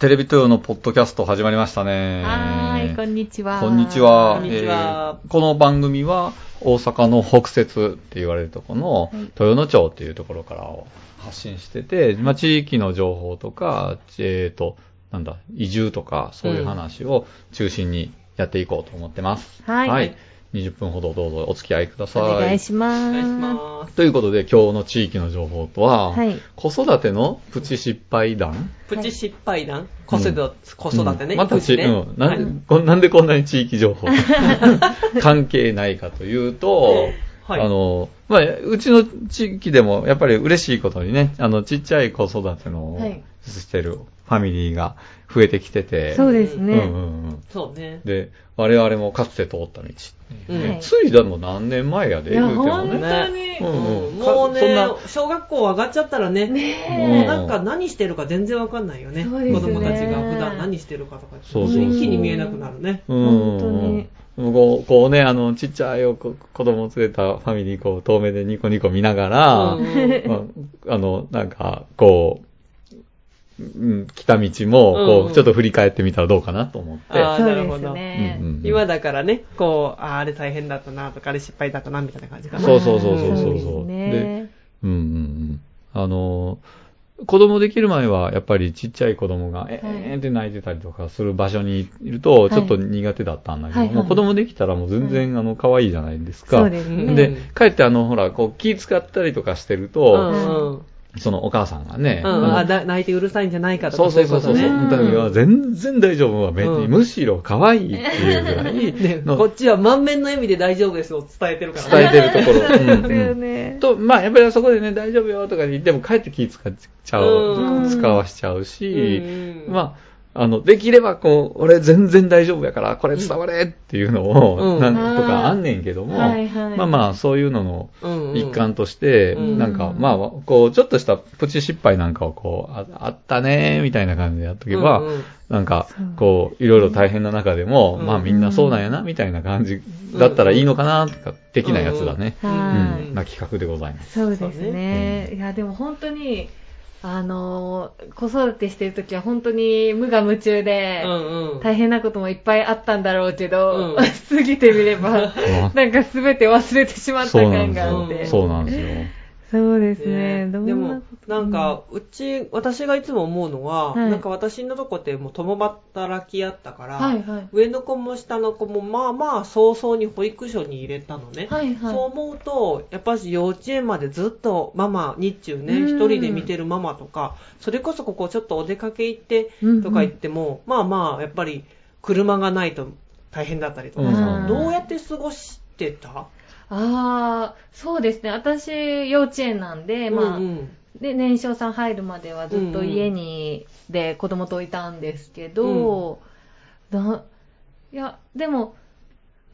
テレビ東洋のポッドキャスト始まりましたね。はーい、こんにちは。こんにちは。こんにちはえーこの番組は大阪の北節って言われるところのはい豊野町っていうところからを発信してて、まあ、地域の情報とか、えっ、と、なんだ、移住とか、そういう話を中心にやっていこうと思ってます。はい20分ほどどうぞお付き合いください。お願いします。お願いします。ということで、今日の地域の情報とは、はい子育てのプチ失敗談プチ失敗談？子育て、子育てね。うんまたち、ねうん。なんで、はいこんなんでこんなに地域情報 関係ないかというと、はいあの、まあ、うちの地域でもやっぱり嬉しいことにね、あの、ちっちゃい子育てのはいしてるファミリーが増えてきてて、そうですね。うんうんうん。そうね。で、我々もかつて通った道。うんねはいついでも何年前やで、いや言うてもほんとね。にうんうんもうね小学校上がっちゃったらね、ねえなんか何してるか全然わかんないよね。そうですね子供たちが普段何してるかとか、そうそうそう一気に見えなくなるね。うん本当にこうこうね、あの、ちっちゃいお子子供を連れたファミリー、こう、遠目でニコニコ見ながら、うんあ、あの、なんか、こう、うん、来た道も、こう、ちょっと振り返ってみたらどうかなと思って。あーそうなるほどですね。うんうん今だからね、こう、あーあれ大変だったなとか、あれ失敗だったなみたいな感じかな。そうそうそうそうそうそうで。うんうんうん。あの、子供できる前は、やっぱりちっちゃい子供が、えーんって泣いてたりとかする場所にいると、ちょっと苦手だったんだけど、子供できたらもう全然、あの、可愛いじゃないですか。そうですね。で、かえってあの、ほら、こう、気使ったりとかしてるうと、んうん。そのお母さんがね、うん。うん、あ泣いてうるさいんじゃないかとそうかそうそうそう、そうの時は全然大丈夫。は、うん。むしろ可愛いっていうぐらい。ね、のこっちは満面の笑みで大丈夫ですを伝えてるから伝えてるところ。そうん。うんね。と、まあ、やっぱりそこでね、大丈夫よとか言っても、かえって気使っちゃう、うん。使わしちゃうし、うん。まあ、あの、できれば、こう、俺全然大丈夫やから、これ伝われっていうのを、うん。なんとかあんねんけども、まあまあ、そういうのの一環として、うん。なんか、まあ、こう、ちょっとしたプチ失敗なんかをこう、ああったねみたいな感じでやっとけば、なんかこう、いろいろ大変な中でも、うん。まあみんなそうなんやな、みたいな感じだったらいいのかな、とか、的なやつだね。うん、な企画でございます。そうですね。いや、でも本当に、あのー、子育てしてるときは本当に無我夢中で、うんうん。大変なこともいっぱいあったんだろうけど、うん 過ぎてみれば、なんか全て忘れてしまった感があって。。そうなんですよ。そうですね。でもなんか、うち、私がいつも思うのは、はいなんか私のとこってもう共働きやったから、はいはい。上の子も下の子もまあまあ早々に保育所に入れたのね。はいはい。そう思うと、やっぱし幼稚園までずっとママ、日中ね、うん一人で見てるママとか、それこそここちょっとお出かけ行ってうんとか言っても、まあまあ、やっぱり車がないと大変だったりとかさ、うんどうやって過ごしてた？ああ、そうですね。私、幼稚園なんで、まあ、うんうんで、年少さん入るまではずっと家に、で子供といたんですけど、だいや、でも、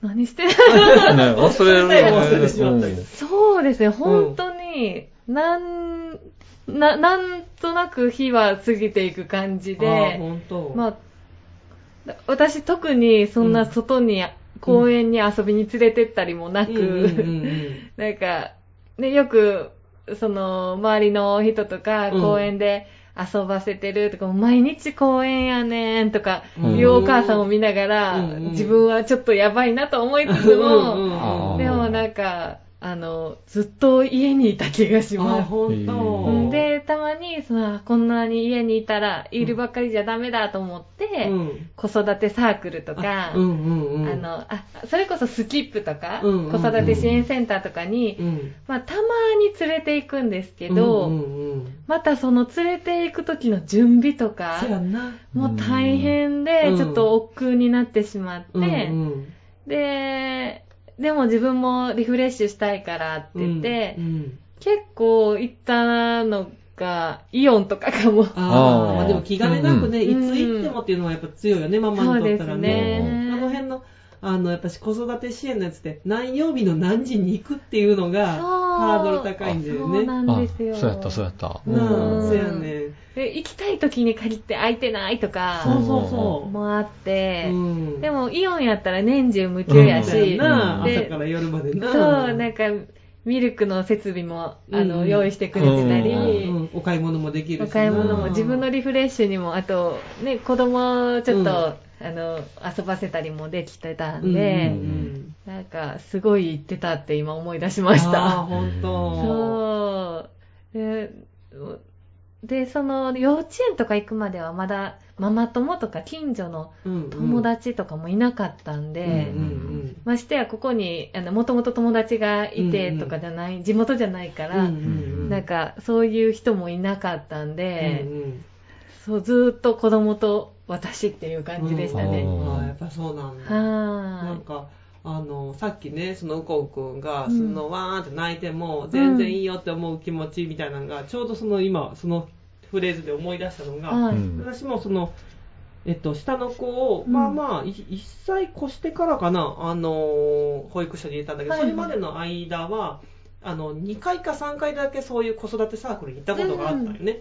何して ね、忘れる。忘れてしまったりうんそうですね、本当に、なん、な、なんとなく日は過ぎていく感じで、本当。まあ、だ私特にそんな外に、公園に遊びに連れてったりもなく、なんか、ね、よく、その、周りの人とか、うん。公園で遊ばせてるとか、毎日公園やねんとか、うん。いうお母さんを見ながら、自分はちょっとやばいなと思いつつも、でもなんか、あの、ずっと家にいた気がしあ、ます。本当。んで、たまに、その、こんなに家にいたら、いるばっかりじゃダメだと思って、うん子育てサークルとか、うんうんうん。あの、あ、それこそスキップとか、うんうんうん子育て支援センターとかに、うん、まあ、たまに連れて行くんですけど、うんうんうん、またその連れて行く時の準備とか。もう大変でう、んちょっと億劫になってしまって、うんうんで、でも自分もリフレッシュしたいからって言って、うん結構行ったのが、イオンとかかも。ああ、でも気兼ねなくね、うんいつ行ってもっていうのはやっぱ強いよね、ママにとったらそうね。ですねあのやっぱし子育て支援のやつって、何曜日の何時に行くっていうのが、ハードル高いんだよね。そうなんですよ。あそうやった、そうやった。なあ、うんそうやね。で行きたい時に限って空いてないとか、そうそうそう。もあって、うんでもイオンやったら年中無休やそうやし、な、で朝から夜までな。そう、なんか、ミルクの設備も、あの、うんうん用意してくれてたり、うんうんお買い物もできるしなお買い物も自分のリフレッシュにも、あと、ね、子供をちょっと、うんあの、遊ばせたりもできてたうんんで、うんなんか、すごい行ってたって今思い出しましああ、た。ほんと。そう。で、で、その、幼稚園とか行くまではまだ、ママ友とか近所のうん友達とかもいなかったんで、ましてやここに、もともと友達がいてとかじゃない、地元じゃないかうん。ら、なんか、そういう人もいなかったんで、ずーっと子供と私っていう感じでしたね。うんああ、やっぱそうなんだ。なんか、あの、さっきね、そのうこうくんが、うん。そのわーんって泣いても、全然いいよって思う気持ちみたいなのが、ちょうどその今、そのフレーズで思い出したのが、はい。うん。私もその、えっと、下の子を、うん。まあまあ、い1歳越してからかな、あの、保育所に入れたんだけど、はいそれまでの間は、あの、2回か3回だけそういう子育てサークルに行ったことがあったよね。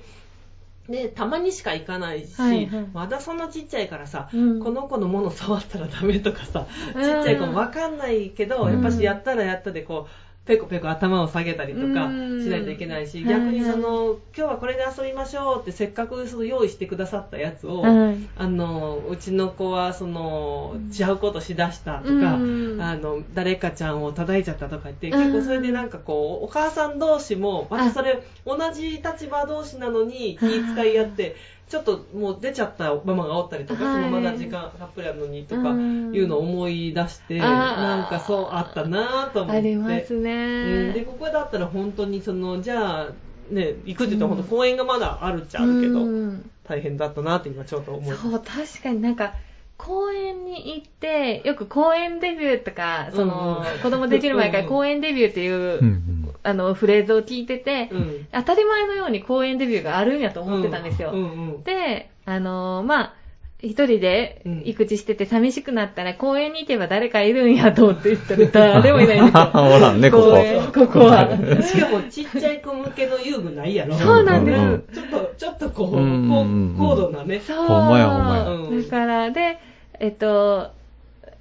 で、たまにしか行かないし、はいはい。まだそんなちっちゃいからさ、うん。この子のもの触ったらダメとかさ、うん。ちっちゃい子もわかんないけど、うん。やっぱしやったらやったでこう、ペコペコ頭を下げたりとかうん。しないといけないし、はい逆にその、今日はこれで遊びましょうってせっかくその用意してくださったやつを、はい。あの、うちの子はその、違うことしだしたとか、うん。あの、誰かちゃんを叩いちゃったとか言って、うん。結構それでなんかこう、お母さん同士も、またそれ、同じ立場同士なのに気遣い合って、ちょっともう出ちゃったママがおったりとか、はい。そのまだ時間たっぷりあるのにとか、うん。いうのを思い出して、なんかそうあったなぁと思って。ありますうん。で、ね。ここだったら本当にその、じゃあ、ね、行くって言ったら本当公園がまだあるっちゃあるけど、うん。大変だったなって今ちょっと思いまそう、確かになんか、公園に行って、よく公園デビューとか、その、うん。うん子供できる前から公園デビューっていう、あの、フレーズを聞いてて、うん当たり前のように公園デビューがあるんやと思ってたんですよ。うんうんで、あのーまあ、一人で育児してて寂しくなったら公園に行けば誰かいるんやと思って言ったら 誰もいないんですよ。おらんねここここは。しかもちっちゃい子向けの遊具ないやろ。そうなんですうんちょっと、ちょっとこう、うんうんうん高高度なね。そう。ほんまやほんまやうんだから、で、えっと、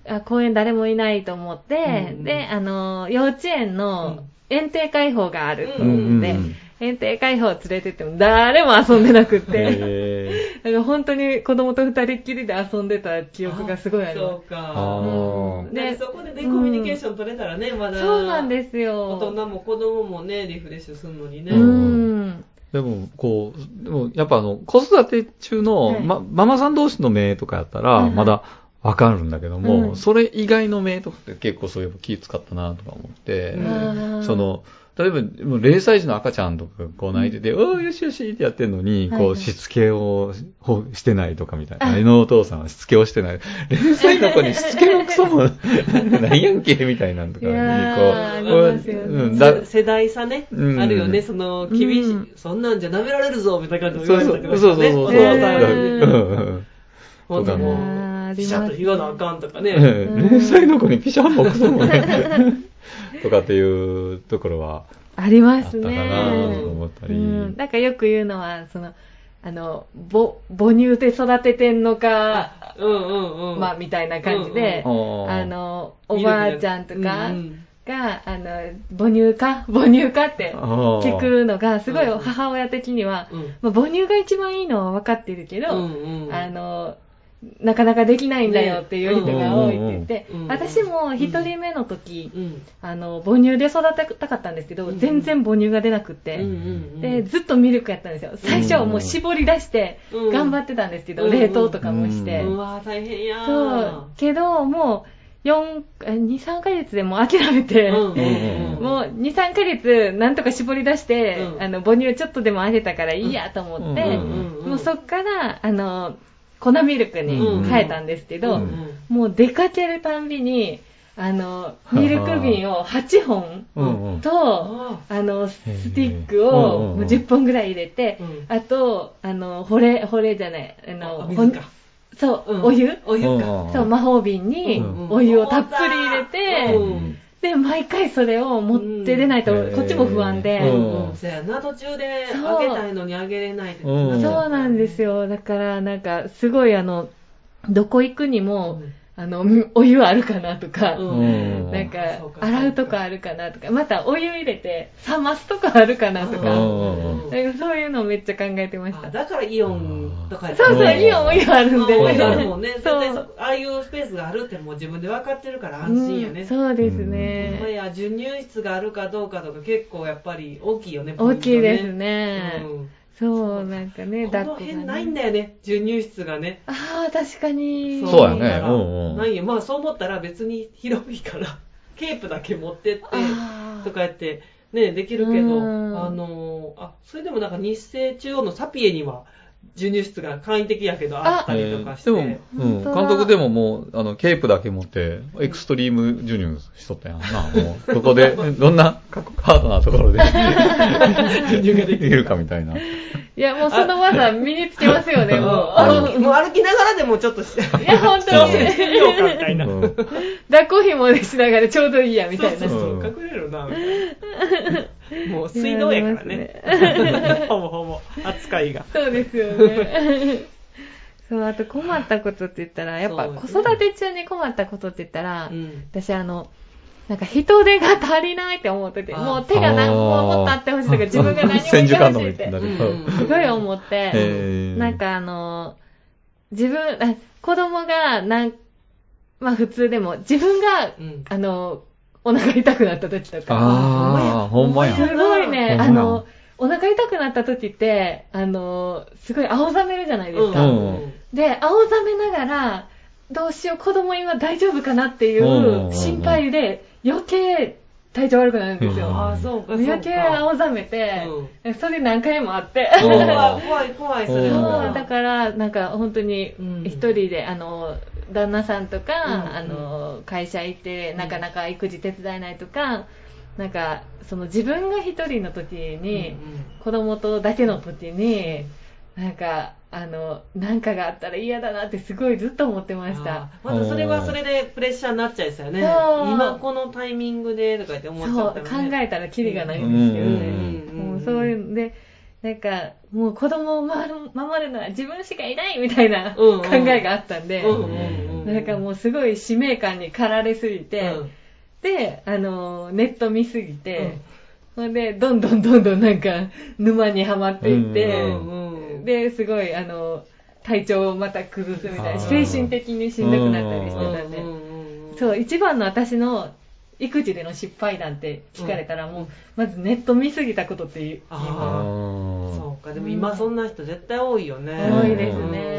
あ公園誰もいないと思って、うんで、あの、幼稚園の園庭開放があるとうん思って、うんうん園庭開放連れてっても誰も遊んでなくって、へだ から本当に子供と二人っきりで遊んでた記憶がすごいありまそうか。あーで、そこでね、コミュニケーション取れたらね、まだ。す。そうなんですよ。大人も子供もね、リフレッシュするのにね。うん。でも、こう、でも、やっぱあの、子育て中の、はいま、ママさん同士の目とかやったら、はいはいまだわかるんだけども、うん。それ以外の目とかって結構そういえば気使ったなとか思って、その、例えば、もう0歳児の赤ちゃんとかこう泣いてて、おーよしよしってやってんのに、はいはい。こう、しつけをほしてないとかみたいな。あ。のお父さんはしつけをしてない。0歳の子にしつけのクソも ないやんけ、みたいなんとかに、こう、世代差ね、うん。あるよね、その、厳しい、うん。そんなんじゃ舐められるぞ、みたいな感じでそうそう、言われたけどそうそうそう。ね。そう。お父さんへーうん。うん。ほんともピシャッと言わなあかんとかね。ええうん0歳の子にピシャンもクソもね。とかっていうところはありまあったかすね。なと思ったり。うん。なんかよく言うのは、その、あの、ぼ母乳で育ててんのか、うんうんうん。まあ、みたいな感じで、うんうんあの、おばあちゃんとかが、あの、母乳か母乳かって聞くのが、すごいうん母親的には、うんまあ、母乳が一番いいのは分かってるけど、うんうんあの、なかなかできないんだよっていう人が多いって言って、私も一人目の時、うん。あの、母乳で育てたかったんですけど、うん全然母乳が出なくって、で、ずっとミルクやったんですよ。最初はもう絞り出してうん。頑張ってたんですけど、うん冷凍とかもして。うわ大変やそう。けど、もう、4、え2、3ヶ月でもう諦めて、もう2、3ヶ月なんとか絞り出して、うん。あの、母乳ちょっとでもあげたからいいやと思って、もうそっから、あの、粉ミルクに変えたんですけど、うん。うんもう出かけるたんびに、あの、ミルク瓶を8本うんうん。と、ああの、スティックをうんもう10本ぐらい入れて、うん。あと、あの、保冷、保冷じゃない、あの、ほんあ水か。そう、うん。お湯？お湯か。うんそう、魔法瓶にうん。お湯をたっぷり入れて、うんで、毎回それを持って出ないとうん、こっちも不安で、うん。うん。そやな、途中でそうあげたいのにあげれないってう。ん。そうなんですよ。だから、なんか、すごいあの、どこ行くにも、あの、お湯あるかなとか、うんなんか洗うとこあるかなとか、またお湯入れて冷ますとこあるかなとうか、んなんかそういうのめっちゃ考えてました。あだからイオンとかやそうそう、うんイオンお湯あるんでうんね。あるもんね。絶そうああいうスペースがあるってもう自分で分かってるから安心やね。うんそうですまあね。や授乳室があるかどうかとか結構やっぱり大きいよね。大きいですねト。うんそう、なんかね、この辺ないんね。だよね、授乳室がね。ああ、確かに。そうやねうんうんないよ。まあそう思ったら別に広いから、ケープだけ持ってって、とかやって、ね、できるけど、うんあのーあ、それでもなんか日清中央のサピエには、授乳室が簡易的やけどあったりとかして。でも、うん、監督でももう、あの、ケープだけ持って、エクストリーム授乳しとったやんな。もう、ここで、どんなハードなところで、授乳ができるかみたいな。いや、もうその技身につけますよね、もう。もう歩きながらでもちょっとし、いや、本当に。してみようかみたいな。うん 抱っこひもでしながらちょうどいいや、みたいな。そうそうそう、うん隠れるな、みたいな。もう水道やからね。ほぼほぼ、扱いが。そうですよね。そう、あと困ったことって言ったら、やっぱ子育て中に困ったことって言ったら、うん私あの、なんか人手が足りないって思ってて、もう手が何ももっとあってほしいとか、自分が何も千手観音みいて。うん。すごい思って、なんかあの、自分、あ子供がなん、まあ普通でも、自分が、うん。あの、お腹痛くなった時とか、ああ、ほんまや。すごいね、あの、お腹痛くなった時って、あの、すごい青ざめるじゃないですか。うん。で、青ざめながら、どうしよう、子供今大丈夫かなっていう心配で、余計体調悪くなるんですよ。うん。ああ、そう。か、そう余計か。青ざめて、それ何回もあって。うん。怖い、怖い、怖い、それ。うん。そう、だから、なんか本当にうん一人で、あの、旦那さんとか、うん。あの、会社行って、なかなか育児手伝えないとか、なんか、その自分が一人の時に、子供とだけの時に、なんか、あの、なんかがあったら嫌だなってすごいずっと思ってました。またそれはそれでプレッシャーになっちゃいですよね。そう。今このタイミングでとか言って思っちそう、ゃった考らね。えたらキリがないんですけどね。うんうんうんうん。もうそういうんで、なんか、もう子供を守る守るのは自分しかいないみたいなうんうん。考えがあったんで、うんうんうんなんかもうすごい使命感に駆られすぎて、うん。で、あの、ネット見すぎて、ほんで、どんどんどんどんなんか、沼にはまっていって、うんうんで、すごい、あの、体調をまた崩すみたいな、精神的にしんどくなったりしてたんで、そう、一番の私の育児での失敗談って聞かれたら、もう、まずネット見すぎたことって言いあまそうか、でも今そんな人絶対多いよね。多いですね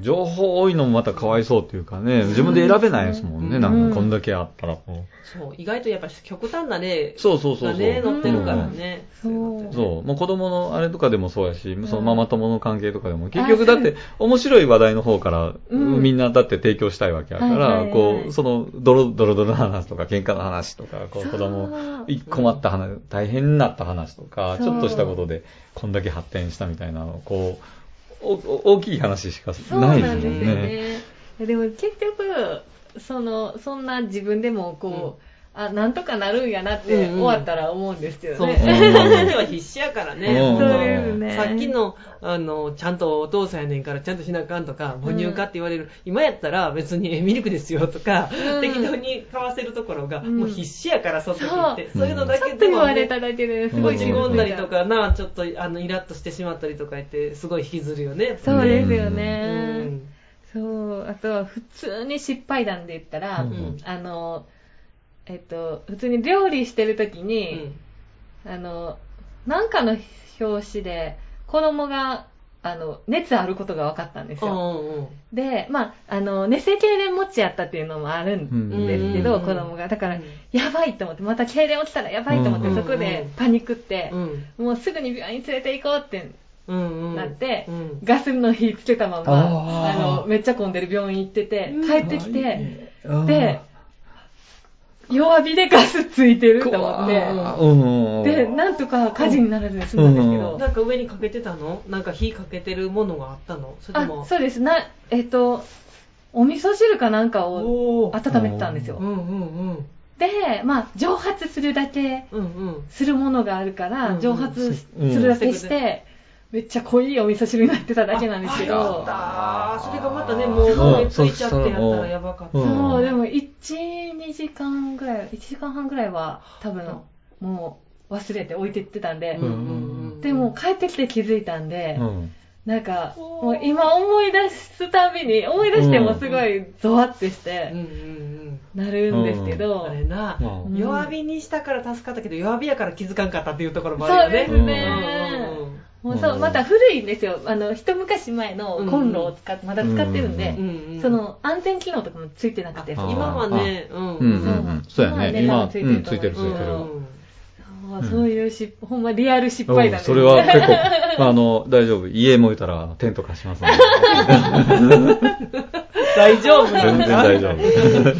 情報多いのもまたかわいそうっていうかね、自分で選べないですもんね、うん。なんかこんだけあったら。こそう、意外とやっぱ極端な例う。そうそうそうそう。がね、載ってるからね。そう。そう。もう子供のあれとかでもそうやし、そのうんママ友の関係とかでも、結局だって面白い話題の方から、うん。みんなだって提供したいわけやから、はいはいはい。こう、そのドロドロドロの話とか、喧嘩の話とか、こうそう。子供、い困った話、大変になった話とか、そう。ちょっとしたことでこんだけ発展したみたいなのを、こう、大きい話しかないですもんね。ね。でも結局、その、そんな自分でもこう、あ、なんとかなるんやなってうんうん終わったら思うんですけどそう、ね。その時は必死やからね。うんそうですね。さっきの、あの、ちゃんとお父さんやねんからちゃんとしなあかんとか、母乳かって言われる、今やったら別にえミルクですよとか、うん適当に買わせるところが、うんもう必死やから、その時って。そうそういうのだちょっとけでも、ね、言われただけですごい落ち込んだりとかな、ちょっとあのイラッとしてしまったりとか言って、すごい引きずるよね。そうですようね。ん。そう、あとは普通に失敗談で言ったら、うんあの、えっと、普通に料理してる時うに、ん。あの、なんかの表紙で子供が、あの、熱あることが分かったんですうよ。で、まあ、あの、熱性痙攣持ちやったっていうのもあるんですけど、うん子供が。だから、うんやばいと思って、また痙攣起きたらやばいと思って、うんそこでパニックって、うん。もうすぐに病院に連れて行こうって。なって、うんガスの火つけたまま、あの、めっちゃ混んでる病院行ってて、うん帰ってきて、うんで、弱火でガスついてると思って、うんで、なんとか火事にならずに済んだんですけど、うんなんか上にかけてたの？なんか火かけてるものがあったの？それも。、そうです。な、えっと、お味噌汁かなんかを温めてたんですよう。んうんうん。で、まあ、蒸発するだけうんうん。するものがあるから、うんうん蒸発すうんるだけして、めっちゃ濃いお味噌汁になってただけなんですけど、あったそれがまたね、もう、うんもうついちゃってやったらやばかった。う。んそう、でも1、2時間ぐらい、1時間半ぐらいは多分もう忘れて置いてってたんで、うんうんうんでも帰ってきて気づいたんで、うん。なんか、もう。今思い出すたびに、思い出してもすごいゾワってしてなるんですけうん。ど、あれな、うん。弱火にしたから助かったけど、弱火やから気づかんかったっていうところもあそうるよね。ですね。うんうんもうそうう、んまた古いんですよ。あの、一昔前のコンロを使っまだ使ってるんでう、んうんその安全機能とかもついてなくて、今はね、うんうんうんうん。そうやね。今、うん、ついてるついてる。そうそういう失敗、ほんまリアル失敗だね。うんそれは結構、あの、大丈夫。家燃えたらテント貸しますの 大丈夫で。全然大丈夫。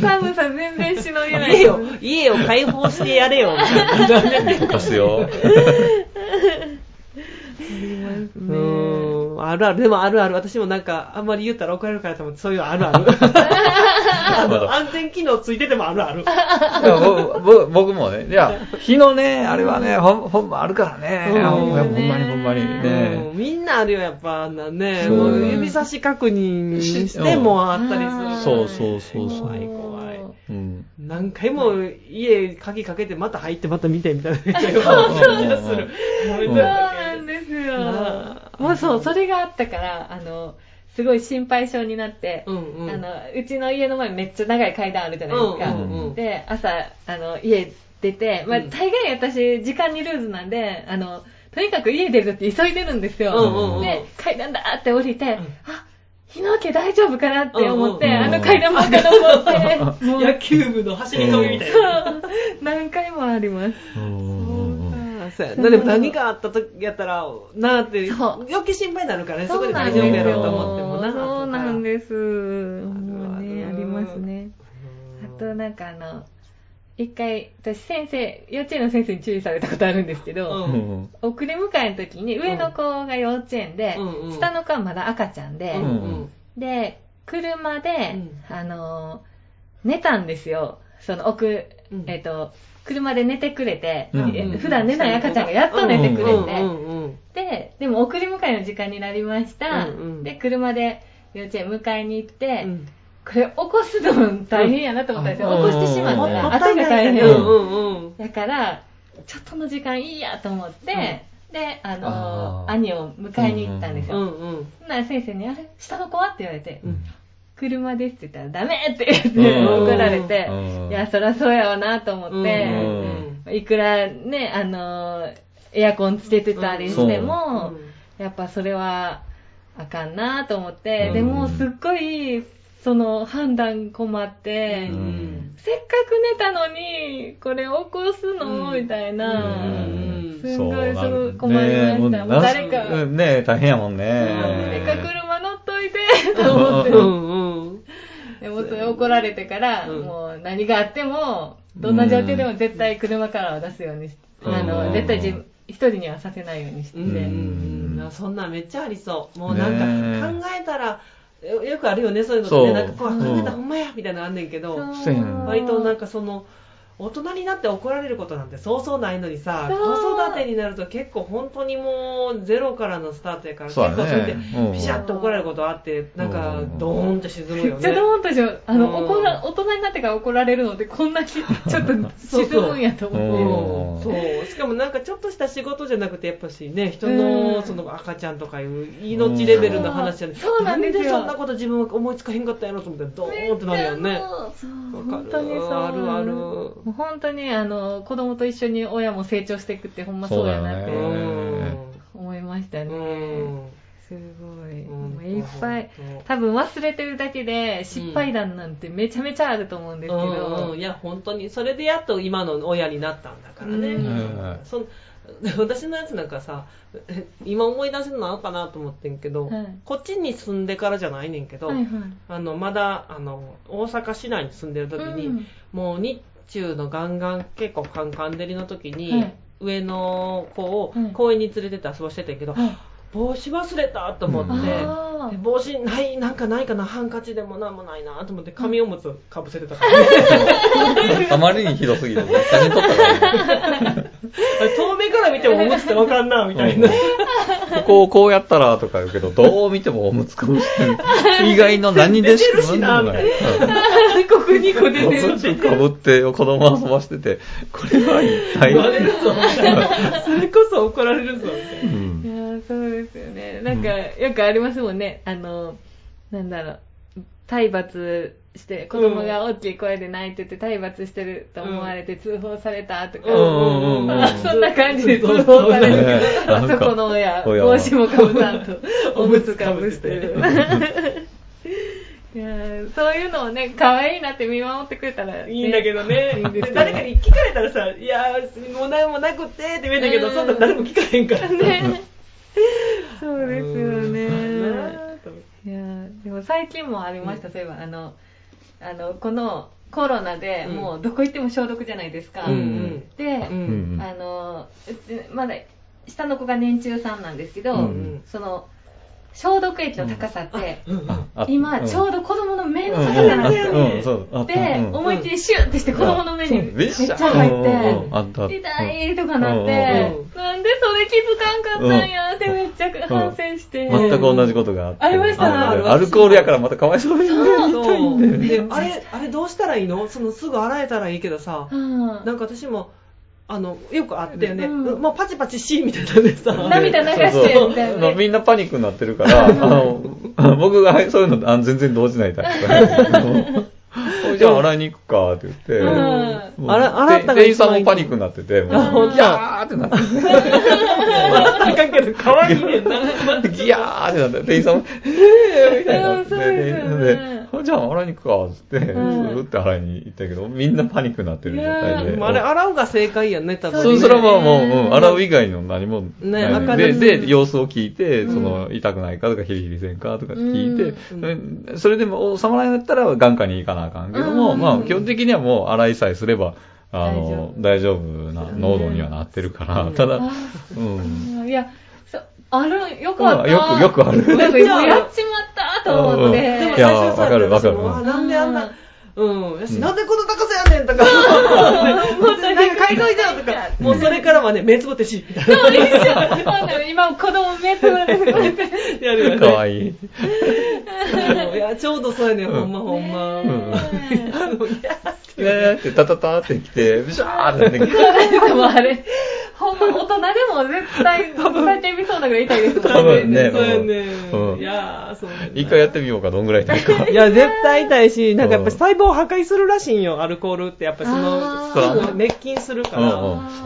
寒さ全然しのげない。家を、家を開放してやれよ、みたいな。テント貸すよ。うーん、あるある。でもあるある。私もなんか、あんまり言ったら怒られるからと思って、そういうのあるある。あの安全機能ついててもあるある。いやぼぼ僕もね、いや、火のね、あれはね、ほんほんまあるからね。うんほんまほんまにほんまにうんね。みんなあるよ、やっぱ、あんなね。指差し確認してもあったりする。そうそうそうそう怖い怖い。うん。何回も家鍵かけてまた入ってまた見てみたいな 気がする。そうなんですよな。あもうそう、それがあったから、あの、すごい心配性になって、うんうんあの、うちの家の前めっちゃ長い階段あるじゃないですか。うんうんうんで、朝、あの、家出て、まあ、うん大概私、時間にルーズなんで、あの、とにかく家出るとき急いでるんですよ。うんうんうんで、階段だーって降りて、あ、日の家大丈夫かなって思って、うんうんうんあの階段ばっか登って、野球部の走り込みみたいな。そう何回もあります。そうやなでも何かあった時やったら、なあって、そう。余計心配になるからね、そこで大丈夫やろうと思ってもな。そうなんでです。もうね、ありますね。あと、なんかあの、一回、私先生、幼稚園の先生に注意されたことあるんですけど、送り迎えの時に上の子が幼稚園で、下の子はまだ赤ちゃんで、で、車で、うあの、寝たんですよ。その奥、うん。えっ、と、車で寝てくれて、うんえ普段寝ない赤ちゃんがやっと寝てくれて、で、でも送り迎えの時間になりました。うんうん。で、車で幼稚園迎えに行って、うん。これ起こすの大変やなと思ったんですよ。うん。起こしてしまった。ら、もったいない後が大変。だから、ちょっとの時間いいやと思って、で、あの兄を迎えに行ったんですよ。うんうん。なら先生に、あれ下の子は？って言われて、うん車ですって言ったら、ダメって言ってうん。怒られてうん、いや、そりゃそうやわなと思って、うん。いくらね、あの、エアコンつけてたりしても、やっぱそれはあかんなと思って、うん。でもすっごい、その判断困って、うん。せっかく寝たのに、これ起こすの、うんみたいな、うん。すんごいなるそう困りました。誰か、うんね。大変やもんね。誰か車乗っといて、と思って。でもそれ怒られてから、うん。もう何があっても、どんな状況でも絶対車からは出すようにして、うん。あの、絶対自分、一人にはさせないようにして、うん。うん。うん、そんなんめっちゃありそう。もうなんか考えたら、よよくあるよね、そういうのってね。なんかこううん。考えたらほんまやみたいなのあんねんけど、割となんかその、大人になって怒られることなんてそうそうないのにさ、子育てになると結構本当にもうゼロからのスタートやから、結構それでうん。ピシャッと怒られることあって、なんかうん。ドーンって沈むよね。めっちゃドーンとしよう。あの、うん。怒ら、大人になってから怒られるのってこんなに ちょっと沈むんやとう思って。ん。そう。しかもなんかちょっとした仕事じゃなくてやっぱしね人うん。のその赤ちゃんとかいう命レベルの話じゃね。そうなんでそんなこと自分は思いつかへんかったんやろと思ってドーンってなるよね。そう。わかる。あるある本当に、あの、子供と一緒に親も成長していくってほんまそうやなって思いましたね。うん。すごい。うん。もういっぱい本。多分忘れてるだけで失敗談なんてめちゃめちゃあると思うんですけうんどうん、いや本当にそれでやっと今の親になったんだからね、うん。そん私のやつなんかさ 今思い出せるのあるかなと思ってんけど、はい。こっちに住んでからじゃないねんけど、はいはい。あのまだあの大阪市内に住んでる時に、うん。もう日中のガンガン結構カンカン照りの時に、はい。上の子をはい。公園に連れてって遊ばしてたけど、はい帽子忘れたと思って、帽子ないなんかないかなハンカチでもなんもないなと思って紙おむつかぶせてたから、あまりにひどすぎて、写真撮ったからね。遠目から見てもおむつってわかんなみたいな、ここをこうやったらとか言うけど、どう見てもおむつかぶしてる。意外の何でし出てるしなない。ここ2個出おてるむつかぶって子供遊ばしてて、これは一体。言われるぞ、みたいな。それこそ怒られるぞ、みたいな。うんそうですよね。なんか、よくありますもんね。あの、なんだろう。体罰して、子供が大きい声で泣いてて体罰してると思われて通報されたとか。そんな感じで通報されるけねど、あそこの親、帽子もかぶさんと、おむつかぶしてる。いやーそういうのをね、可愛いなって見守ってくれたら、ね、いいんだけどね。誰かに聞かれたらさ、いやー、もう何もなくってって言うんだけど、うんそんな誰も聞かへんから。ね。そうですよね。いやーでも最近もありました、そういえばあのあのこのコロナでうん。もうどこ行っても消毒じゃないですか、うんうん。で、うんうん。あのうちまだ下の子が年中さんなんですけど、うん。その消毒液の高さって、今、うん。ちょうど子供の目のうん高さなんですよ、で、うん。思いっきりシュッてして子供の目にめっちゃ入って、痛いとかなって、うんなんでそれ気づかんかったんやってめっちゃ反省して。全く同じことがありました。アルコールやからまたかわいそうにね。そう。ねで、あれ、あれどうしたらいいの？そのすぐ洗えたらいいけどさ、うん。なんか私も、あの、よくあったよね。うん。もうパチパチしみたいなんでさ。涙流してみたいなね。そう。みんなパニックになってるから、あの、僕がそういうのあの全然動じないタイプだおい じゃあ洗いに行くかって言って、うん。洗洗ったが店員さんもパニックになってて、もうギャーってなって、笑ったらあかんけど、可愛いねんな。ギャーってなって、店員さんも、えーみたいになって、じゃあ洗いに行くかって言って、うん。スーって洗いに行ったけど、みんなパニックになってる状態で。あれ、洗うが正解やね、多分ね。そう、それはもう、もう、うん、洗う以外の何もねない。明で、るい。で、様子を聞いて、うん。その、痛くないかとか、ヒリヒリせんかとか聞いて、うん。うん。それでも収まらなったら、眼科に行かなあかんけども、うん。まあ、基本的にはもう、洗いさえすれば、あの、大大丈夫な濃度にはなってるから、うん。ただ、あうん。いや、ある、よかった。うんよくよくある。なんか今やっちまったと思っうんて。でもいやわかるわかる。私もあなんであんな、うん、よし、うんなんでこの高さやねんとか、もっとなんか買いといてよとか、もうそれからはね、目つぶってし。そうですよ。そうなの今子供目つぶれてこうやって。やるよね。かわいい。いや、ちょうどそうやねん、ほんまほんま。うんあのいやねーって、タタタって来て、ブシャーってなってきて、でもあれ、ほんま大人でも絶対、最低見そうなぐらい痛いですもん多分ねそうやね。いやー、そう一回やってみようか、どんぐらい痛いか。いや、絶対痛いし、なんかやっぱ細胞を破壊するらしいんよ、アルコールって。やっぱそあの、ーすぐ滅菌するから。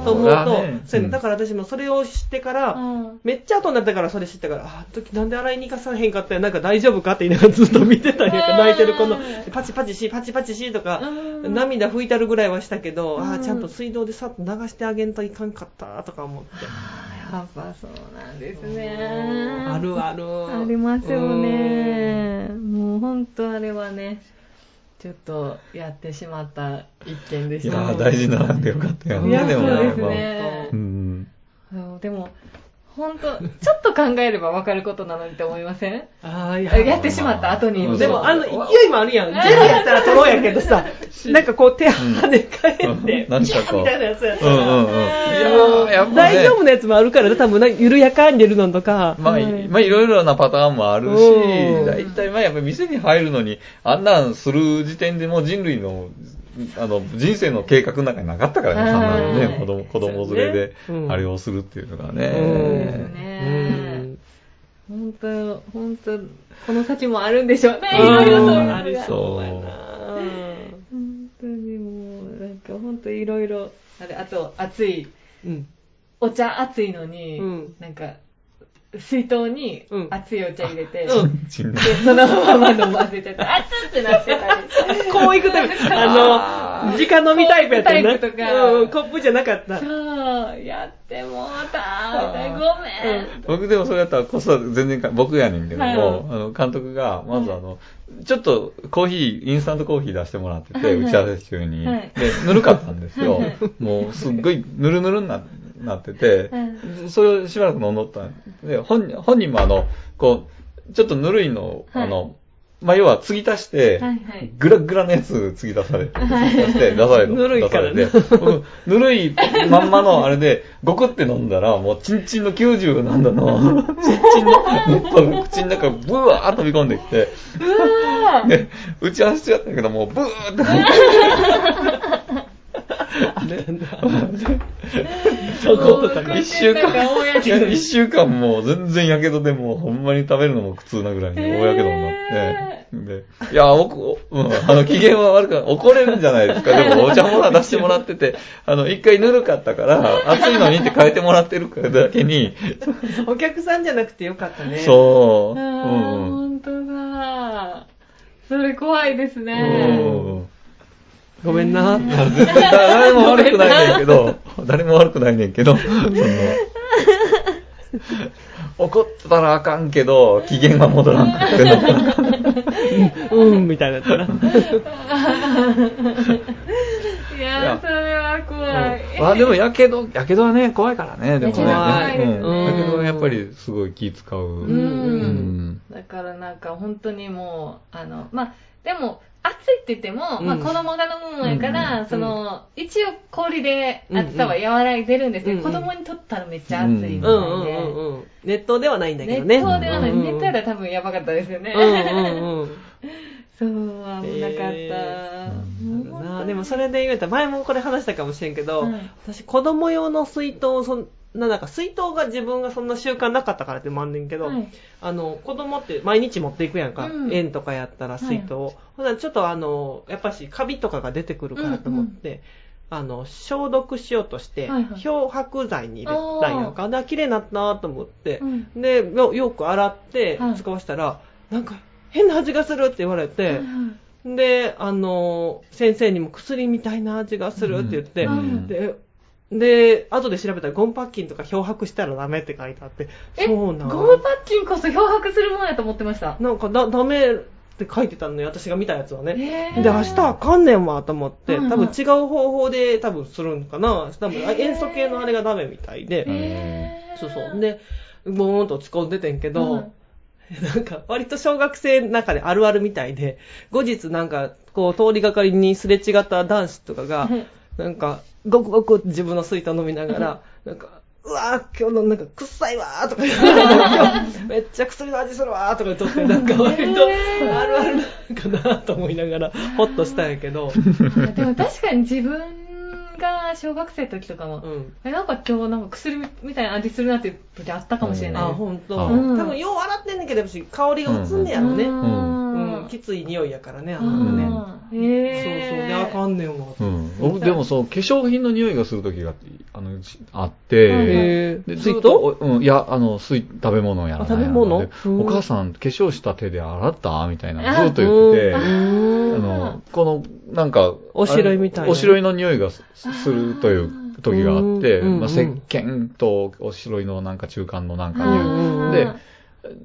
と思うとそうだから私もそれを知ってから、うんめっちゃ後になってからそれ知ったから、あ、時なんで洗いに行かさへんかったよ、なんか大丈夫かって言いながらずっと見てたんやか泣いてる子の、パチパチし、パチパチしとか、うん涙拭いたるぐらいはしたけど、あうんちゃんと水道でさっと流してあげんといかんかったとか思って。やっぱそうなんですね。あるある。ありますよね。もう本当あれはね、ちょっとやってしまった一件でした。いやー、大事ななんてよかったよね。でもそうですまあねう。ん。でも、本当ちょっと考えれば分かることなのにって思いません？ああ、いや。やってしまった後に。うんでも、あの、勢いもあるやん。ゼロやったら取ろうやけどさ、なんかこう手跳ね返って、うんなんかこうみたいなやつやったらうんうんうん。大丈夫なやつもあるから、多分な、緩やかに出るのとか。まあ、いまあ、いろいろなパターンもあるしうん、大体、まあ、やっぱり店に入るのに、あんなんする時点でもう人類の、あの、人生の計画の中になかったからね、そん。なのね、はい子供、子供連れであれをするっていうのがうん。ね。ね本当本当この先もあるんでしょうね。うん。いろいろそう。いうのがありそう。やな。本当にもう、なんか本当いろいろ、あれ、あと、熱い、うん。お茶熱いのに、うん。なんか、水筒にうん。熱いお茶入れて、うん。ちん。で、そのまま飲ませてて、熱ってなってたり。こういくタイプ。あの、直飲みタイプやった。コップタイプとか。うん、コップじゃなかった。そう、やってもうたみたいな、ごめん。僕でもそれやったらこそ全然か、僕やねんけども、はい。あの、監督が、まずあの、ちょっとコーヒー、インスタントコーヒー出してもらってて、はいはい。打ち合わせ中に。はいで、ぬるかったんですよ。はいはい。もう、すっごいぬるぬるにななってて、はそれをしばらく飲んどったんで、本人本人もあの、こう、ちょっとぬるいの、はいあの、まあ、要は継ぎ足して、はいはい。ぐらぐらのやつ継ぎ出されて、継ぎ足して出される。ぬるいかぬるいまんまのあれで、ごくって飲んだら、もうチンチンの90なんだの、チンチンの口の中ブワーッ飛び込んできて、うわーで、打ち合わせちゃったけど、もうブーって。そことか一週間、一週間もう全然やけどでもうほんまに食べるのも苦痛なぐらいに大やけどになって、で、いや、おこ、うん、あの、機嫌は悪くない、怒れるんじゃないですか。でもお茶もら出してもらってて、あの、一回ぬるかったから、暑いのにって変えてもらってるからだけに、お客さんじゃなくてよかったね。そう、うんうん。本当だ。それ怖いですうね。んごめんな。全然誰も悪くないねんけど、誰も悪くないねんけど、その、怒ったらあかんけど、機嫌が戻らんくっての。うん、みたいな。いやー、それは怖い。まあでも、やけど、やけどはね、怖いからね、でもね。やけど怖いですねうんやけどはやっぱりすごい気使う。ううんん。だからなんか本当にもう、あの、まあ、でも、暑いって言っても、うんまあ子供が飲むもんやから、うんその、一応氷で暑さは和らいでるんですけど、うん子供にとったらめっちゃ暑いみたいで。うんうんうんうん。熱湯ではないんだけどね。熱湯ではない。うんうん熱湯やったら多分やばかったですよね。うんうんうん。そう、危なかった。へもう本当になでもそれで言うと、前もこれ話したかもしれんけど、はい私子供用の水筒をそんな、なんか水筒が自分がそんな習慣なかったからってもあんねんけど、はい。あの、子供って毎日持っていくやんか。うん。円とかやったら水筒を。ほんならちょっとあの、やっぱしカビとかが出てくるからと思って、あの、消毒しようとして、はいはい。漂白剤に入れたんやんか。で、綺麗になったなと思って、うん。でよ、よく洗ってはい。使わしたら、なんか変な味がするって言われて、はいはい。で、あの、先生にも薬みたいな味がするって言って、うん。で、で、後で調べたらゴムパッキンとか漂白したらダメって書いてあって、え、そうなんゴムパッキンこそ漂白するもんやと思ってました。なんかだ、ダメって書いてたのよ、私が見たやつはね。で、明日あかんねんわと思って、多分違う方法で多分するんかな。多分塩素系のあれがダメみたいで、そうそう。で、ボーンと落ち込んでてんけど、うんなんか、割と小学生の中であるあるみたいで、後日なんか、こう、通りがかりにすれ違った男子とかが、なんか、ごくごく自分の水筒飲みながら、なんか、うわー今日のなんか、臭いわーとか。言って、今日めっちゃ薬の味するわーとか言っとって、なんか割と、あるあるなんかなと思いながら、ホッとしたんやけど、でも確かに自分が小学生の時とかも、うん。え、なんか今日なんか薬みたいな味するなってあったかもしれないあ、です。ほんと。うん多分、よう洗ってんねんけど、香りが移んねやろね。うんうん。きつい匂いやからね、ああんね。ーそうへそう。で、あかんねんわ。うん。僕でもそう、化粧品の匂いがする時が、あの、しあって、へでずっとおうん、いや、あの、水、食べ物やらあ食べ物？でうんお母さん、化粧した手で洗ったみたいな、あずっと言ってて、うあんの、この、なんか、おしろいみたいなおしろいの匂いがすするという時があって、うんまあ、石鹸とおしろいのなんか中間のなんかうん匂い。うんで、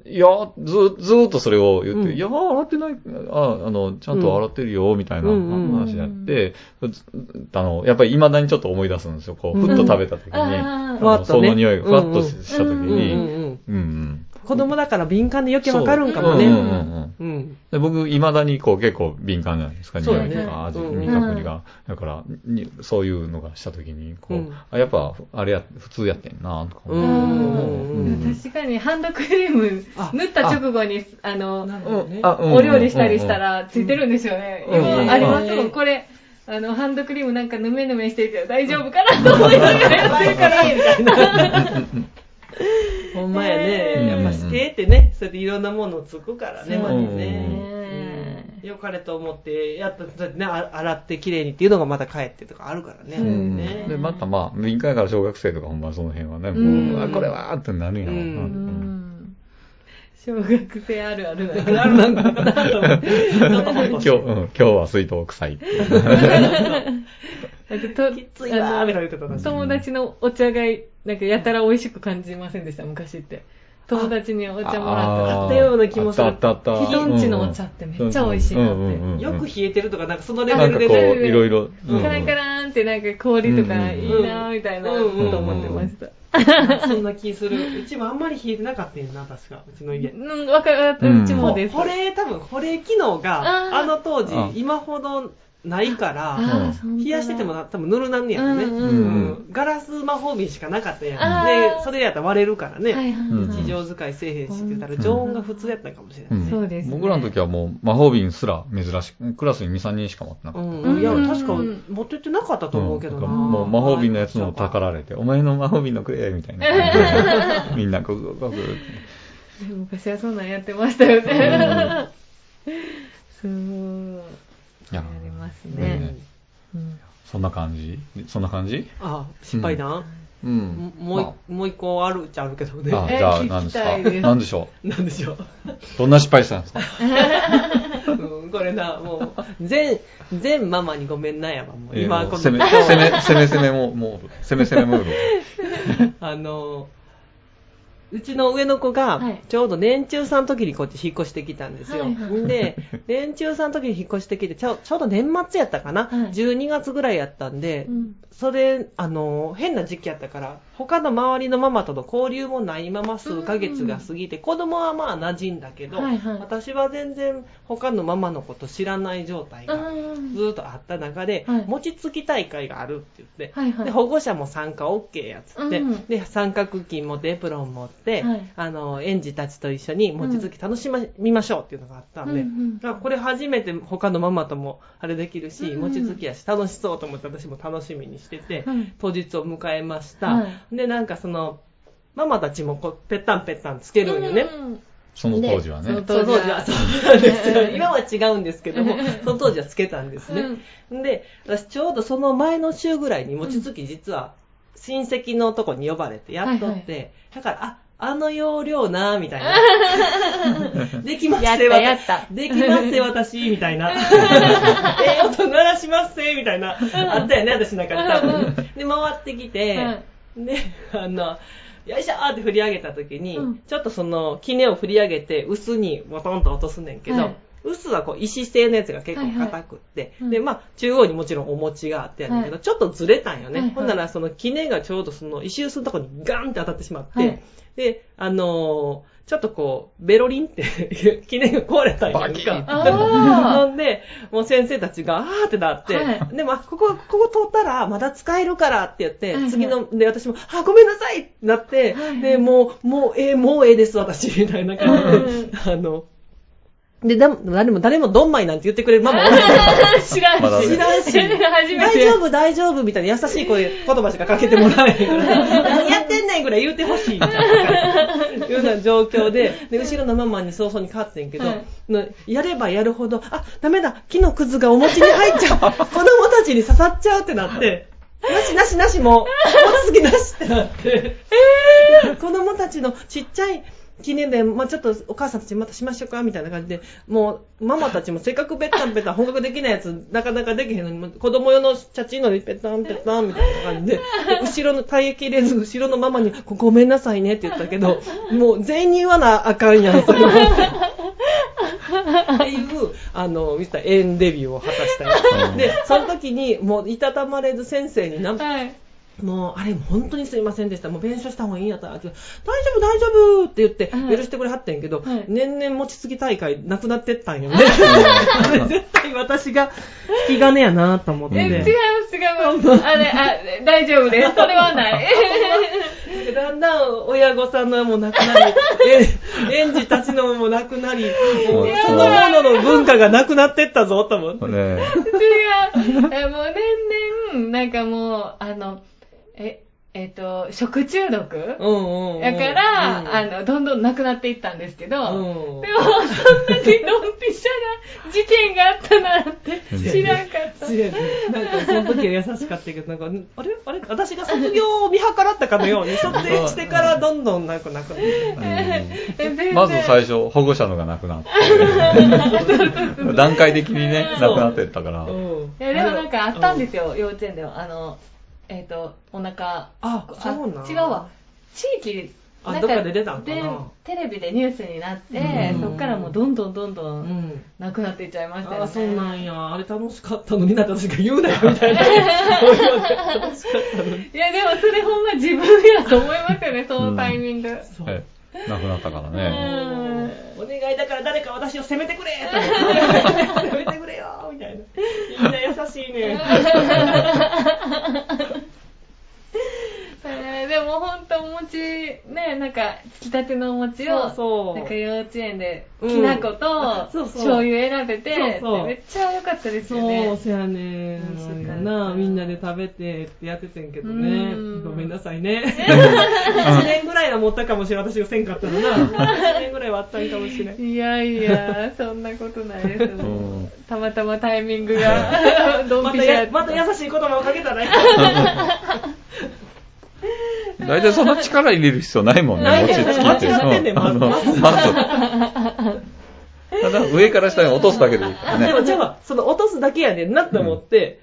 いや、ず、ずーっとそれを言って、うん。いや、洗ってない、あ、あの、ちゃんと洗ってるよ、みたいな話やって、ずあの、やっぱり未だにちょっと思い出すんですよ。こう、ふっと食べた時に、うん。あのその匂いがふわっとしした時に、うん。うんうん。子供だから敏感で余計わかるんかもね。そううんうんうんうん。で僕、未だにこう結構敏感じゃないですか、そうだいとか味、うん味覚にが。だからに、そういうのがした時に、こう、うんあやっぱ、あれや、普通やってんな、とか思うう。んうん確かにハンドクリームあ塗った直後に、あの、なるほどね。あうんお料理したりしたらついてるんですよね。うん今うんありますもん。これ、あの、ハンドクリームなんかぬめぬめしてるけど大丈夫かなと思いながらやってるから。ほんまやね。うん。やっぱし手ってね、それでいろんなものつくからね、まずうん。ね。ねよかれと思って、やっと、そうやってね、あ洗って綺麗にっていうのがまた帰ってとかあるからね。うん。ね。で、またまあ、敏感やから小学生とかほんまその辺はね、うん。もう、あこれはーってなるんやん。ん。小学生あるあるだあるなん。かなと思って。今日、今日は水筒臭いっていう。だってときついなーとか言ってたあの友達のお茶が、なんかやたら美味しく感じませんでした、昔って。友達にお茶もらっあったような気もするあったあったあった。人んちのお茶ってめっちゃ美味しいなってうんうんうんうんよく冷えてるとか、なんかそのレベなんかこう、ルでね。いろいろ。た。カランカランってなんか氷とかいいなみたいなうんうんうんと思ってました。そんな気する。うちもあんまり冷えてなかったよな、確か。うちの家。うん、わかる、うんうちもです。保冷、多分保冷機能が、あーあの当時あ、今ほどないから、冷やしててもな多分ぬるなんねやろね。ガラス魔法瓶しかなかったやあん。ーで、それやったら割れるからね。日常使いせえへんしって言ったら、うん常温が普通やったんかもしれないね。そうですね僕らの時はもう魔法瓶すら珍しく、クラスに2、3人しか持ってなかった。うん。いや、うん確か持ってってなかったと思うけどな。んもう魔法瓶のやつのたかられて、お前の魔法瓶のくれみたいな感じで。みんなゴクゴクゴク。昔はそんなんやってましたよね。そう。いますねね。うんそんな感じ？そんな感じ？あ、失敗談？うん。もういもう一個あるっちゃあるけどね。ああじゃあ何ですか？何でしょなんでしょう？うどんな失敗したんですか？うん、これな、もう、全、全ママにごめんなやわ、もう。えー今、このもう攻め、攻め、攻め攻めモード。攻め攻めモード。あの、うちの上の子がはい、ちょうど年中さんの時にこっち引っ越してきたんですよ。はいはいで、年中さんの時に引っ越してきて、ちょちょうど年末やったかな、はい。12月ぐらいやったんで、うん。それ、あの、変な時期やったから、他の周りのママとの交流もないまま数ヶ月が過ぎて、子供はまあ馴染んだけど、はいはい。私は全然他のママのこと知らない状態がうんずっとあった中で、はい。餅つき大会があるって言って、はいはい。で保護者も参加 OK やつって、うんで三角巾持ってエプロン持って、はい。あの園児たちと一緒に餅つき楽しみましょうっていうのがあったんで、うんうん。あこれ初めて他のママともあれできるし、うん餅つきやし楽しそうと思って私も楽しみにしてて、はい。当日を迎えました、はでなんかそのママたちもこうぺったんぺったんつけるんよね、うんその当時はね。でその当時は、そうなんですよ。今は違うんですけども、その当時はつけたんですね。で、私ちょうどその前の週ぐらいに餅つき実は親戚のとこに呼ばれてやっとって、はいだから、あ、あの要領な、みたいな。できますやったやったできますよ、私、みたいな。ええ音鳴らしますせ、みたいな。あったよね、私の中で多分。で、回ってきて、はで、あの、よいしょーって振り上げた時に、うん。ちょっとその、キネを振り上げて、薄にボトンと落とすねんけど、はい。薄はこう石製のやつが結構硬くって、はいはいで、まあ、中央にもちろんお餅があってやねんけど、はい。ちょっとずれたんよね。はいはい。ほんなら、そのキネがちょうどその石臼のとこにガンって当たってしまって、はい。で、あのーちょっとこう、ベロリンって、キネが壊れたんやんかバキッ。あほんで、もう先生たちが、あーってなって、はい。でも、あここ、ここ通ったら、まだ使えるからって言って、はいはい。次の、で、私も、あ、ごめんなさいってなって、はいはい。で、もう、もう、ええもうええです、私、みたいな感じで、あの、で、だ誰も、誰もドンマイなんて言ってくれる。ママ 知らんし。知らんし、初めて。大丈夫、大丈夫、みたいな優しい声、言葉しかかけてもらえへんから、何やってんねんぐらい言うてほしい、みたいな、いうような状況で、で、後ろのママに早々に勝ってんけど、はい。のやればやるほど、あ、ダメだ、木のくずがお餅に入っちゃう、子供たちに刺さっちゃうってなって、なしなしなしもう、お次なしってなって、子供たちのちっちゃい記念で、まあ、ちょっとお母さんたちまたしましょうかみたいな感じで、もうママたちもせっかくペッタンペッタン本格的なやつなかなかできへんのに、子供用のチャチーのにペッタンペッタンみたいな感じで、で後ろの耐えきれず後ろのママにごごめんなさいねって言ったけど、もう全員に言わなあかんやん、それは。っていう、あの、ミスターエンデビューを果たしたよ。で、その時に、もう、いたたまれず先生に何はい。もう、あれ、本当にすいませんでした。もう弁償した方がいいんやったら、大丈夫、大丈夫って言って、はい許してくれはってんけど、はい年々餅つき大会なくなってったんよね。あれ 絶対私が引き金やなと思って。え、違いうんます、違います。あれ、あ、大丈夫です。それはない。で だんだん親御さんのもなくなり、え園児たちのもなくなり、そのものの文化がなくなってったぞと思って。ね違う。えもう年々、なんかもう、あの、え、えっ、と、食中毒？うんうんうん。だから、うん。あの、どんどんなくなっていったんですけど、うん。でも、そんなにドンピシャな事件があったなんて知らんかった。なんかその時は優しかったけど、なんか、あれ？あれ？私が卒業を見計らったかのように、卒業してからどんどんなんかなくなって。え全然。まず最初、保護者のがなくなって、段階的にね、なくなってったから。う。んいや、でもなんかあったんですよ、幼稚園では。あの、えっ、と、お腹、あそうなん違うわ。地域あ、なんどっかで出たんかでな。テレビでニュースになって、うんそっからもうどんどんどんどうんん。なくなっていっちゃいましたよね。あ、そうなんや。あれ楽しかったのにな私が言うなよ、みたいな。いうので楽しかったのに。いや、でもそれほんま自分やと思いますよね、そのタイミング。そうはい。なくなったからうね。んお願いだから誰か私を責めてくれと思って責めてくれよみたいな。みんな優しいね。えーでも本当お餅ねなんかつきたてのお餅をそうそう。なんか幼稚園でうん。きな粉と そうそう。醤油選べてそうそう。めっちゃ良かったですよそう、ねそやねなみんなで食べてってやっててんけどね。うん。ごめんなさいね。1年ぐらいは持ったかもしれん、私がせんかったのな。1年ぐらいはあったんかもしれん。いやいやそんなことないです。ん。たまたまタイミングがドまンピシャたや、また優しい言葉をかけたらいい大体そんな力入れる必要ないもんね、ないね餅つきって。間違ってんねんうんあのままず。ただ上から下に落とすだけでいいからでも、ね。じゃあ、その落とすだけやねんなって思って、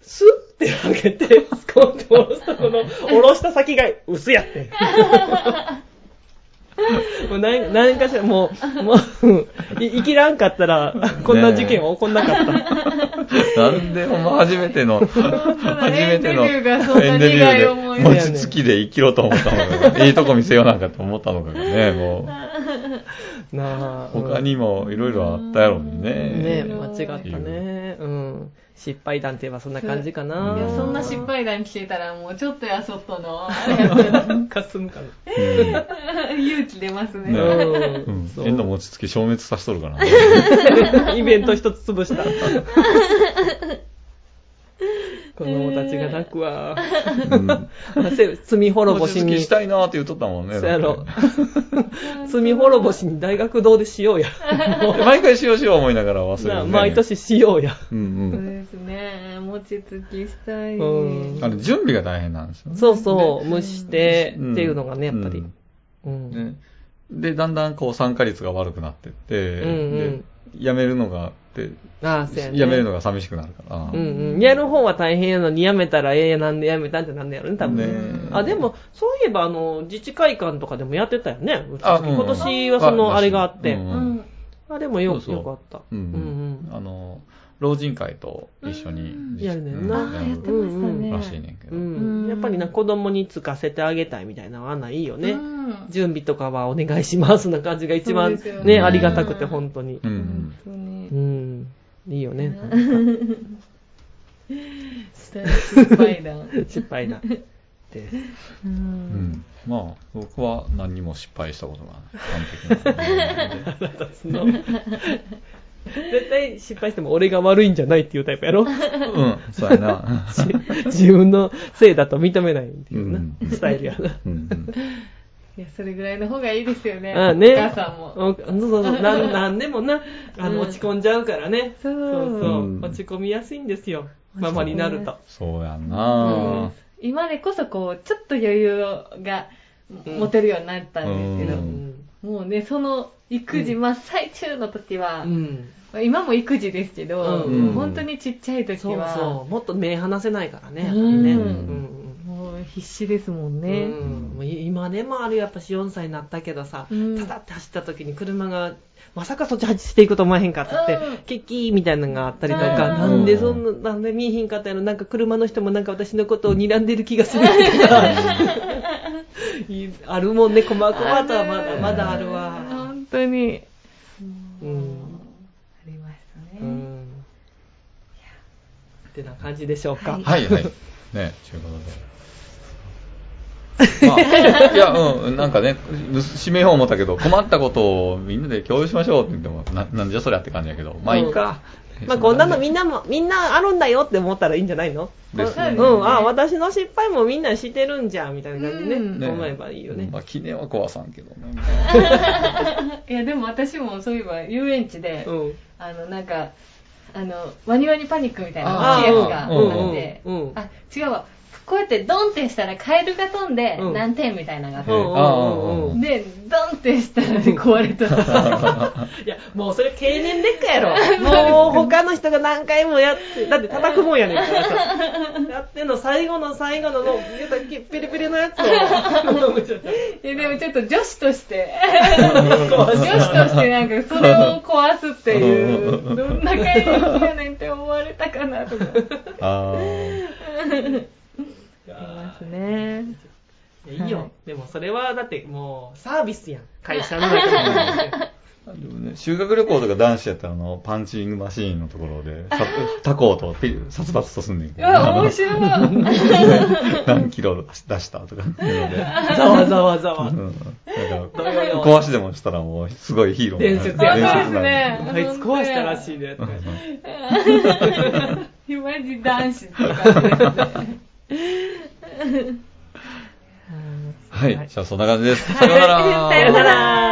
スッて上げて、スコンって下ろすとこの、下ろした先が薄やってん。もう何何かしら、もう、もう、い生きらんかったら、こんな事件は起こんなかった。なんでほんま初めての、初めてのエンデビューで餅つきで生きろと思ったのか、いいとこ見せようなんかと思ったのかがね、もう、なあ。他にもいろいろあったやろにね。ね間違ったね。うん。失敗談って言えばそんな感じかな。いやそんな失敗談聞けたらもうちょっとやそっとの かすむかな。勇気出ますねねううん縁の餅つき消滅させとるからね。イベント一つ潰した。子供たちが泣くわ。うん せ罪滅ぼしに。したいなーって言っとったもんね。そうやろ。罪滅ぼしに大学堂でしようや。て毎回しようしよう思いながら忘れる、ね。毎。年しようや。うんそううんですね餅つきしたい、うんあれ、準備が大変なんですよね。そうそう、蒸してうんっていうのがね、やっぱりうん。うん。ねで、だんだんこう参加率が悪くなってって、うんうんで、やめるのがあって、ああ、そうやね。やめるのが寂しくなるから。うんうん。やる方は大変やのに、やめたら、ええなんでやめたんってなんだやろね、多分ね。ねあ、でも、そういえば、あの、自治会館とかでもやってたよね。あうん今年はその、あれがあって。うんうんあれもよよかった。うんうんあの、老人会と一緒にやるねんなああやってましたね、らしいねんけど。やっぱりな、子供につかせてあげたいみたいなのはないいよね。うん準備とかはお願いしますな感じが一番ね、ねありがたくて、本当にう。ん本。当にうん。いいよね。失敗談失敗だ。です。ううんん。まあ、僕は何にも失敗したことがない。完璧な。その絶対失敗しても俺が悪いんじゃないっていうタイプやろ？うん、そうやな。し 自分のせいだと認めないっていうな、うんスタイルやな。うんうんいやそれぐらいの方がいいですよねああね。お母さんもおそうそうそう。なん なんでもな、あの、うん落ち込んじゃうからね。そうそうそううん落ち込みやすいんですよ。ママになると。そうやな。今でこそこうちょっと余裕が持てるようになったんですけど、うんもうねその育児真っ最中の時は、うん。今も育児ですけど、うん本当にちっちゃい時そうはそう。もっと目離せないからね、やっぱりうんね。うん必死ですもんね、うん。もう今でもあるよやっぱし4歳になったけどさ、うん。ただって走った時に車がまさかそっち走っていくと思えへんかったって、うん。ケッキーみたいなのがあったりとか、うん。なんでそんな、なんで見えへんかったやろ、なんか車の人もなんか私のことを睨んでる気がするとか、い あるもんね、細々とはまだまだあるわ。本当に、うん。ありましたね、うん。ってな感じでしょうか。はい。はいはい。ね、ということで。まあ、いや、うん、なんかね、締めよう思ったけど、困ったことをみんなで共有しましょうって言っても、ななんじゃそりゃって感じやけど、まあいいか。まあこんなのみんんなも、みんなあるんだよって思ったらいいんじゃないの？ですねうん、あ、私の失敗もみんなしてるんじゃん、みたいな感じでうんね、思えばいいよね。まあ、記念は壊さんけどね。いやでも私もそういえば遊園地で、うん。あのなんかあのワニワニパニックみたいなやつがあうんって、うんうんあ違うわこうやってドンってしたらカエルが飛んでうん。何点みたいなのがあって、うんうんでドンってしたら壊れた。いや、もうそれ経年劣化やろ。もう他のの人が何回もやって、だって叩くもんやねんから。さ、やってんの最後の最後のの、言うたらピリピリのやつを、いやでもちょっと女子として、女子としてなんかそれを壊すっていう、どんな会話やねんって思われたかなとか。あありますね。いやいいよ、はいでもそれはだってもうサービスやん。会社の中で。あ。でもね、修学旅行とか男子やったら、あの、パンチングマシーンのところで、さタコとピ殺伐とすんねんけど。面白い。何キロ出したとか。ざわざわざわ。うん。だから、壊しでもしたらもう、すごいヒーロー伝説や伝そう説なんですねあいつ壊したらしいね。マジ男子って感じですね。はい。じゃあ、そんな感じです。さようなら。さようなら。